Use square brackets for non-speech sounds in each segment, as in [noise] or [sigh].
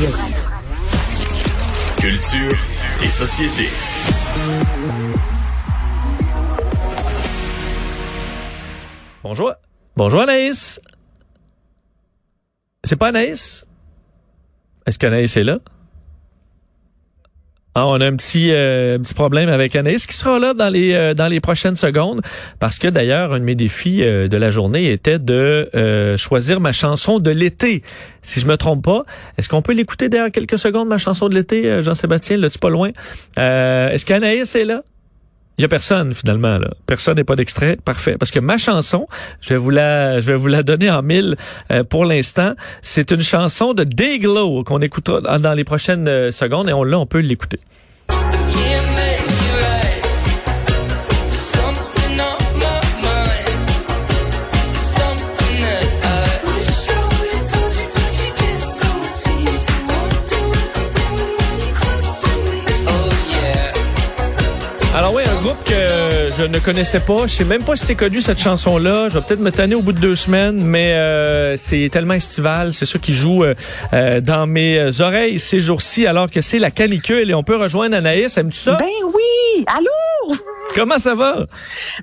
Radio. Culture et société. Bonjour. Bonjour Anaïs. C'est pas Anaïs? Est-ce qu'Anaïs est là? Ah, on a un petit, euh, petit problème avec Anaïs qui sera là dans les euh, dans les prochaines secondes parce que d'ailleurs un de mes défis euh, de la journée était de choisir ma chanson de l'été. Si je me trompe pas, est-ce qu'on peut l'écouter derrière quelques secondes ma chanson de l'été, Jean-Sébastien, là tu pas loin? est-ce qu'Anaïs est là? Il y a personne finalement là. Personne n'est pas d'extrait. Parfait. Parce que ma chanson, je vais vous la, je vais vous la donner en mille pour l'instant. C'est une chanson de Dayglow qu'on écoutera dans les prochaines secondes et on là on peut l'écouter. Groupe que je ne connaissais pas. Je sais même pas si c'est connu cette chanson-là. Je vais peut-être me tanner au bout de deux semaines, mais euh, c'est tellement estival. C'est ça qui joue euh, euh, dans mes oreilles ces jours-ci, alors que c'est la canicule. Et on peut rejoindre Anaïs. Aimes-tu ça? Ben oui! Allô? Comment ça va?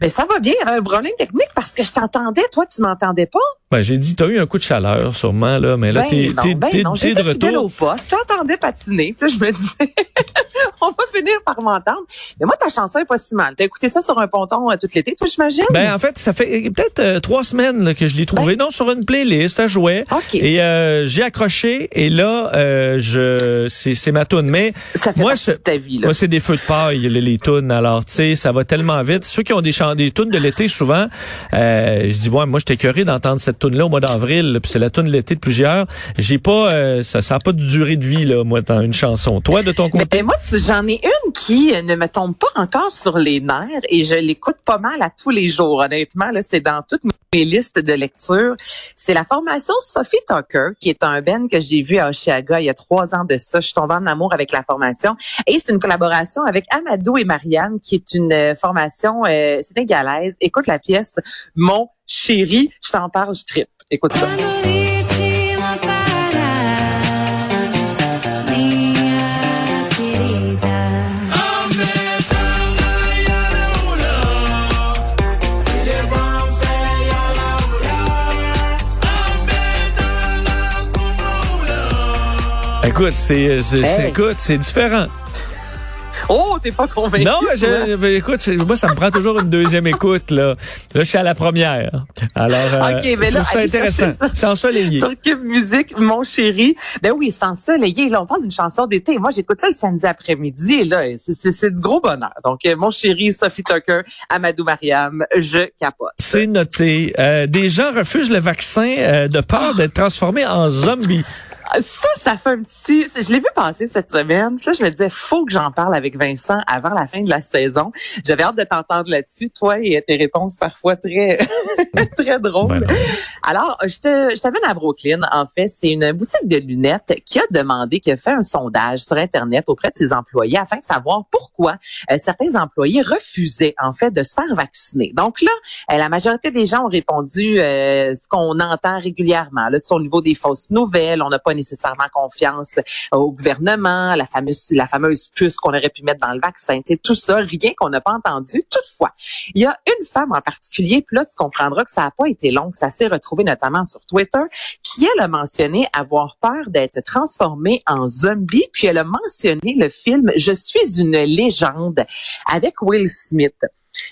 Ben ça va bien. Un problème technique parce que je t'entendais. Toi, tu m'entendais pas? Ben, j'ai dit, t'as eu un coup de chaleur, sûrement, là, mais là, Ben t'es, t'es, ben t'es- de fidèle au retour. poste. Je t'entendais patiner. Puis là, je me disais, [laughs] on va finir par m'entendre. Mais moi, ta chanson est pas si mal. T'as écouté ça sur un ponton euh, tout l'été, toi, j'imagine? Ben, en fait, ça fait peut-être euh, trois semaines là, que je l'ai trouvé. non, sur une playlist, à jouer. Ben OK. Et euh, j'ai accroché. Et là, euh, je, c'est, c'est ma tune. Mais ça fait moi, partie je- de ta vie, là. Moi, c'est des feux de paille, les, les tunes. Alors, tu sais, ça va tellement vite. Ceux qui ont des, chants, des tunes de l'été, souvent, euh, je dis, ouais, moi, j'étais écœuré d'entendre cette tune là au mois d'avril. Puis c'est la tune de l'été de plusieurs. J'ai pas, euh, ça, ça a pas de durée de vie, là, moi, dans une chanson. Toi, de ton côté? Ben, moi, j'en ai une qui ne me tombe pas encore sur les nerfs et je l'écoute pas mal à tous les jours. Honnêtement, là, c'est dans toutes mes listes de lecture. C'est la formation Sophie Tucker, qui est un Ben que j'ai vu à Oshiaga il y a trois ans de ça. Je suis tombée en amour avec la formation. Et c'est une collaboration avec Amadou et Marianne, qui est une euh, formation euh, sénégalaise. Écoute la pièce Mon chéri, je t'en parle, je tripe. Écoute ça. Écoute, c'est, c'est, c'est- Hey. écoute, c'est différent. Oh, t'es pas convaincu? Non, toi? je, écoute, moi, ça me prend toujours une deuxième écoute, là. Là, je suis à la première. Alors, euh, mais je là, trouve ça allez intéressant. ça. C'est ensoleillé. Sur Cube Musique, mon chéri. Ben oui, c'est ensoleillé. Là, on parle d'une chanson d'été. Moi, j'écoute ça le samedi après-midi. Et là, c'est du gros bonheur. Donc, euh, mon chéri, Sophie Tucker, Amadou Mariam, je capote. C'est noté. Euh, des gens refusent le vaccin euh, de peur d'être transformés en zombies. Ça, ça fait un petit... Je l'ai vu passer cette semaine. Puis là, je me disais, faut que j'en parle avec Vincent avant la fin de la saison. J'avais hâte de t'entendre là-dessus. Toi et tes réponses parfois très, [laughs] très drôles. Ben. Alors, je te, je t'amène à Brooklyn. En fait, c'est une boutique de lunettes qui a demandé, qui a fait un sondage sur Internet auprès de ses employés afin de savoir pourquoi euh, certains employés refusaient, en fait, de se faire vacciner. Donc là, euh, la majorité des gens ont répondu euh, ce qu'on entend régulièrement. Là, sur le niveau des fausses nouvelles, on n'a pas nécessairement confiance euh, au gouvernement, la fameuse, la fameuse puce qu'on aurait pu mettre dans le vaccin, tout ça, rien qu'on n'a pas entendu. Toutefois, il y a une femme en particulier, puis là, tu comprendras que ça n'a pas été long, que ça s'est retrouvé notamment sur Twitter, qui, elle, a mentionné avoir peur d'être transformée en zombie, puis elle a mentionné le film Je suis une légende avec Will Smith.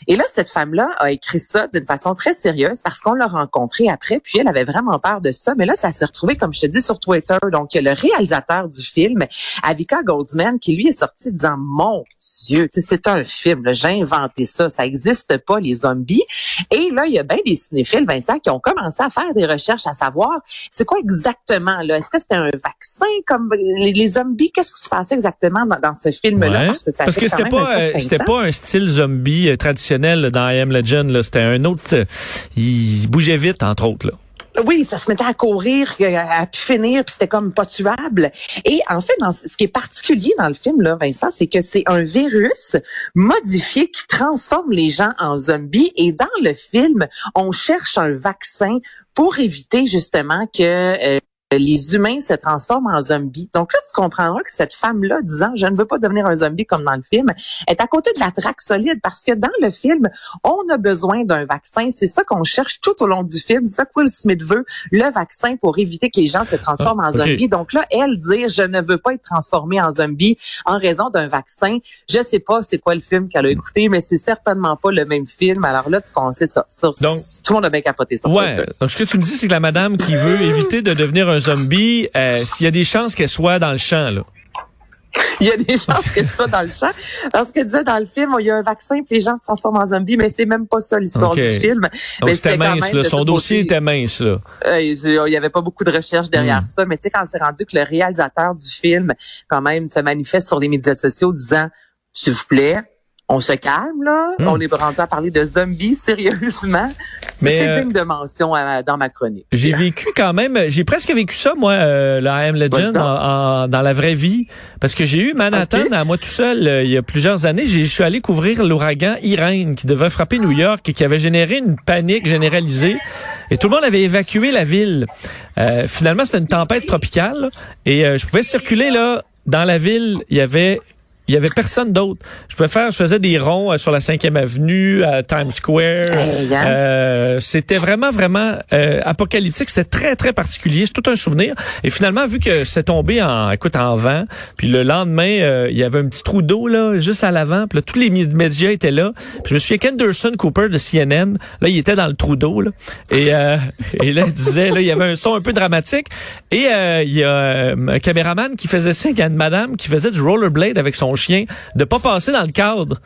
Et là, cette femme-là a écrit ça d'une façon très sérieuse parce qu'on l'a rencontrée après, puis elle avait vraiment peur de ça. Mais là, ça s'est retrouvé, comme je te dis, sur Twitter. Donc, il y a le réalisateur du film, Avika Goldsman, qui lui est sorti disant, mon Dieu, c'est un film, j'ai inventé ça, ça existe pas, les zombies. Et là, il y a bien des cinéphiles, Vincent, qui ont commencé à faire des recherches à savoir, c'est quoi exactement, là? Est-ce que c'était un vaccin comme les, les zombies? Qu'est-ce qui se passait exactement dans, dans ce film-là? Ouais. Parce que ça Parce fait que quand c'était pas, euh, c'était pas un style zombie euh, traditionnel dans I Am Legend. C'était un autre. euh, il bougeait vite, entre autres. Oui, ça se mettait à courir, euh, à finir, puis c'était comme pas tuable. Et en fait, ce qui est particulier dans le film, Vincent, c'est que c'est un virus modifié qui transforme les gens en zombies. Et dans le film, on cherche un vaccin pour éviter justement que euh, les humains se transforment en zombies. Donc là, tu comprendras que cette femme-là, disant je ne veux pas devenir un zombie comme dans le film, est à côté de la traque solide parce que dans le film, on a besoin d'un vaccin. C'est ça qu'on cherche tout au long du film. C'est ça que Will Smith veut, le vaccin pour éviter que les gens se transforment Ah, en zombies. Donc là, elle dire je ne veux pas être transformée en zombie en raison d'un vaccin. Je sais pas c'est quoi le film qu'elle a écouté, mais c'est certainement pas le même film. Alors là, tu connais ça. Donc- tout le monde a bien capoté sur Ouais. Donc, ce que tu me dis, c'est que la madame qui veut éviter de devenir un zombie, euh, s'il y a des chances qu'elle soit dans le champ, là. [laughs] Il y a des chances que ça dans le champ. Parce que disait dans le film, il y a un vaccin puis les gens se transforment en zombies, mais c'est même pas ça l'histoire du film. Donc, Mais c'était mince, là. Son dossier côté- était mince, là. Euh, il y avait pas beaucoup de recherche derrière Hmm. ça, mais tu sais, quand c'est rendu que le réalisateur du film, quand même, se manifeste sur les médias sociaux disant, s'il vous plaît, on se calme, là. Hmm. On est rendu à parler de zombies, sérieusement. Mais, C'est euh, digne de mention euh, dans ma chronique. J'ai vécu quand même, j'ai presque vécu ça, moi, euh, le I Am Legend, en- en- dans la vraie vie. Parce que j'ai eu Manhattan à moi tout seul euh, il y a plusieurs années. J'ai- Je suis allé couvrir l'ouragan Irène qui devait frapper New York et qui avait généré une panique généralisée. Et tout le monde avait évacué la ville. Euh, finalement, c'était une tempête tropicale. Et euh, je pouvais circuler là dans la ville. Il y avait il y avait personne d'autre. Je pouvais faire, je faisais des ronds euh, sur la 5e avenue, à Times Square. Hein? Euh, c'était vraiment, vraiment euh, apocalyptique. C'était très, très particulier. C'est tout un souvenir. Et finalement, vu que c'est tombé en, écoute, en vent, puis le lendemain, euh, il y avait un petit trou d'eau là, juste à l'avant. Puis là, tous les médias étaient là. Puis je me souviens qu'Anderson Cooper de CNN, là, il était dans le trou d'eau. Là, et, euh, et là, il disait, là, il y avait un son un peu dramatique. Et euh, il y a un caméraman qui faisait signe à une madame qui faisait du rollerblade avec son chien de pas passer dans le cadre.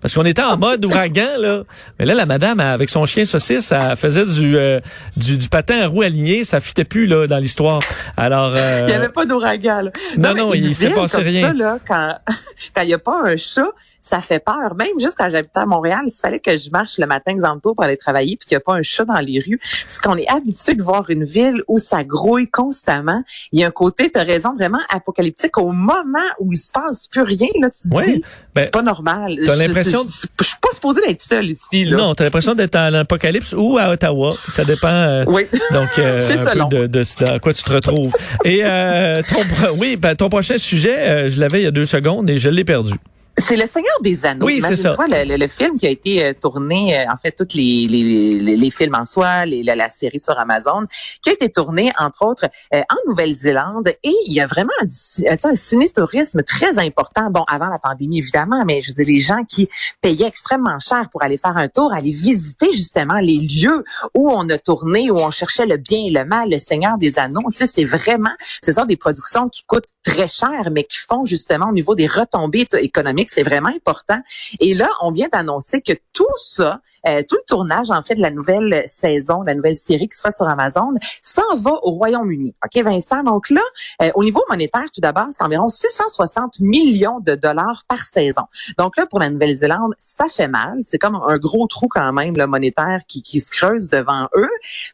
Parce qu'on était en mode ouragan, là. Mais là, la madame, avec son chien saucisse, elle faisait du, euh, du, du patin à roue aligné. Ça fitait plus, là, dans l'histoire. Alors, euh, Il n'y avait pas d'ouragan. là. non, non, une il s'était passé rien. Ça, là, quand [laughs] il n'y a pas un chat, ça fait peur. Même juste quand j'habitais à Montréal, s'il fallait que je marche le matin, exemple pour aller travailler, puis qu'il n'y a pas un chat dans les rues, parce qu'on est habitué de voir une ville où ça grouille constamment. Il y a un côté, tu as raison, vraiment apocalyptique. Au moment où il se passe plus rien, là, tu te dis, ben, c'est pas normal. t'as l'impression- Je, suis pas supposée d'être seule ici, là. Non, t'as l'impression d'être à l'apocalypse ou à Ottawa. Ça dépend. euh, Oui. Donc, euh, [laughs] un peu de, de, de à quoi tu te retrouves. Et euh, ton, oui, ben, ton prochain sujet, euh, je l'avais il y a deux secondes et je l'ai perdu. C'est le Seigneur des Anneaux. Oui, c'est ça. Le, le, le film qui a été euh, tourné, euh, en fait, tous les, les, les, les films en soi, les, la, la série sur Amazon, qui a été tourné, entre autres, euh, en Nouvelle-Zélande. Et il y a vraiment un, un ciné-tourisme très important. Bon, avant la pandémie, évidemment, mais je dire, les gens qui payaient extrêmement cher pour aller faire un tour, aller visiter justement les lieux où on a tourné, où on cherchait le bien et le mal, le Seigneur des Anneaux. Tu sais, c'est vraiment, ce sont des productions qui coûtent très cher, mais qui font justement au niveau des retombées économiques, c'est vraiment important. Et là, on vient d'annoncer que tout ça, euh, tout le tournage en fait de la nouvelle saison, de la nouvelle série qui sera sur Amazon, s'en va au Royaume-Uni. Ok, Vincent? Donc là, euh, au niveau monétaire, tout d'abord, c'est environ 660 millions de dollars par saison. Donc là, pour la Nouvelle-Zélande, ça fait mal. C'est comme un gros trou quand même, le monétaire qui, qui se creuse devant eux.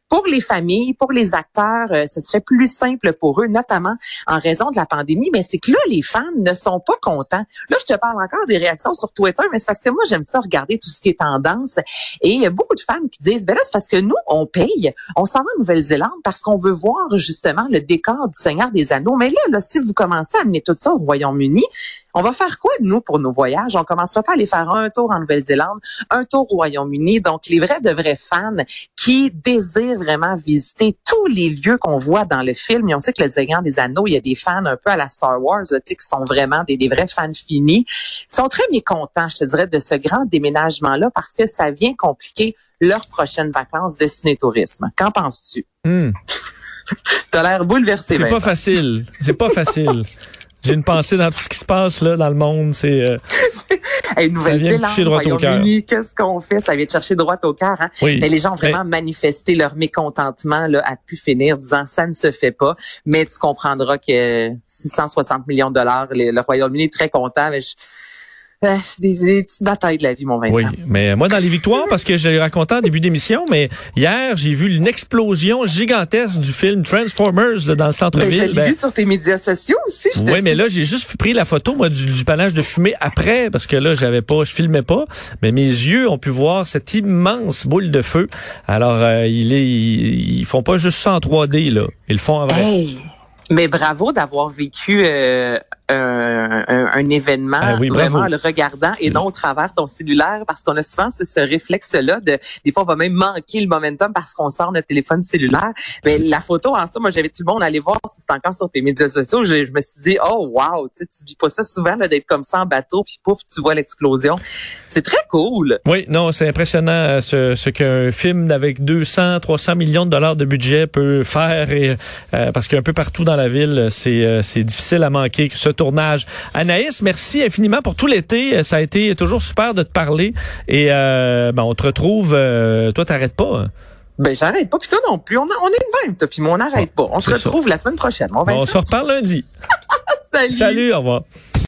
Pour les familles, pour les acteurs, euh, ce serait plus simple pour eux, notamment en raison de la. Mais c'est que là, les fans ne sont pas contents. Là, je te parle encore des réactions sur Twitter, mais c'est parce que moi, j'aime ça regarder tout ce qui est tendance. Et il y a beaucoup de fans qui disent, ben là, c'est parce que nous, on paye, on s'en va en Nouvelle-Zélande parce qu'on veut voir justement le décor du Seigneur des Anneaux. Mais là, là, si vous commencez à amener tout ça au Royaume-Uni, on va faire quoi, nous, pour nos voyages? On commencera pas à aller faire un tour en Nouvelle-Zélande, un tour au Royaume-Uni. Donc, les vrais de vrais fans qui désirent vraiment visiter tous les lieux qu'on voit dans le film. Et on sait que le Seigneur des Anneaux, il y a des fans un peu à la Star Wars, là, qui sont vraiment des, des vrais fans finis. Ils sont très mécontents, je te dirais, de ce grand déménagement-là parce que ça vient compliquer leurs prochaines vacances de ciné-tourisme. Qu'en penses-tu? Hmm. [laughs] T'as l'air bouleversé, C'est pas facile. C'est pas facile. [laughs] J'ai une pensée dans tout ce qui se passe là dans le monde. C'est euh, [laughs] Hey, Ça vient Nouvelle-Zélande, toucher droit au cœur. Qu'est-ce qu'on fait? Ça vient te chercher droit au cœur. Hein? oui. Mais les gens ont vraiment manifesté leur mécontentement là, à pu finir, disant ça ne se fait pas. Mais tu comprendras que 660 millions de dollars, le, le Royaume-Uni est très content. Mais je, Euh, des, des petites batailles de la vie, mon Vincent. Oui, mais moi dans les victoires, parce que je l'ai raconté en début d'émission, mais hier j'ai vu une explosion gigantesque du film Transformers là, dans le Ben, je centre-ville. l'ai Ben, vu sur tes médias sociaux aussi. je oui, mais là, j'ai juste pris la photo, moi, du, du panache de fumée après, parce que là, j'avais pas, je filmais pas, mais mes yeux ont pu voir cette immense boule de feu. Alors, euh, il est, ils, ils font pas juste ça en 3D, là. Ils le font en vrai. Hey, mais bravo d'avoir vécu euh, un, un- un événement Ah oui, vraiment bravo. le regardant et non au travers ton cellulaire parce qu'on a souvent ce, ce réflexe-là de des fois on va même manquer le momentum parce qu'on sort notre téléphone cellulaire. Mais la photo en ça, moi j'avais tout le monde aller voir si c'est encore sur tes médias sociaux. Je, je me suis dit oh wow, tu vis pas ça souvent d'être comme ça en bateau puis pouf tu vois l'explosion. C'est très cool. Oui, non, c'est impressionnant euh, ce, ce qu'un film avec 200, 300 millions de dollars de budget peut faire et euh, parce qu'un peu partout dans la ville, c'est euh, c'est difficile à manquer ce tournage. Anaïs, merci infiniment pour tout l'été. Ça a été toujours super de te parler et euh, ben, on te retrouve. euh, toi, t'arrêtes pas. hein? Ben j'arrête pas puis toi non plus. On, a- on est de même toi puis moi on n'arrête pas. On se ça. retrouve la semaine prochaine. Mon On Vincent. se reparle lundi. [laughs] Salut. Salut, au revoir.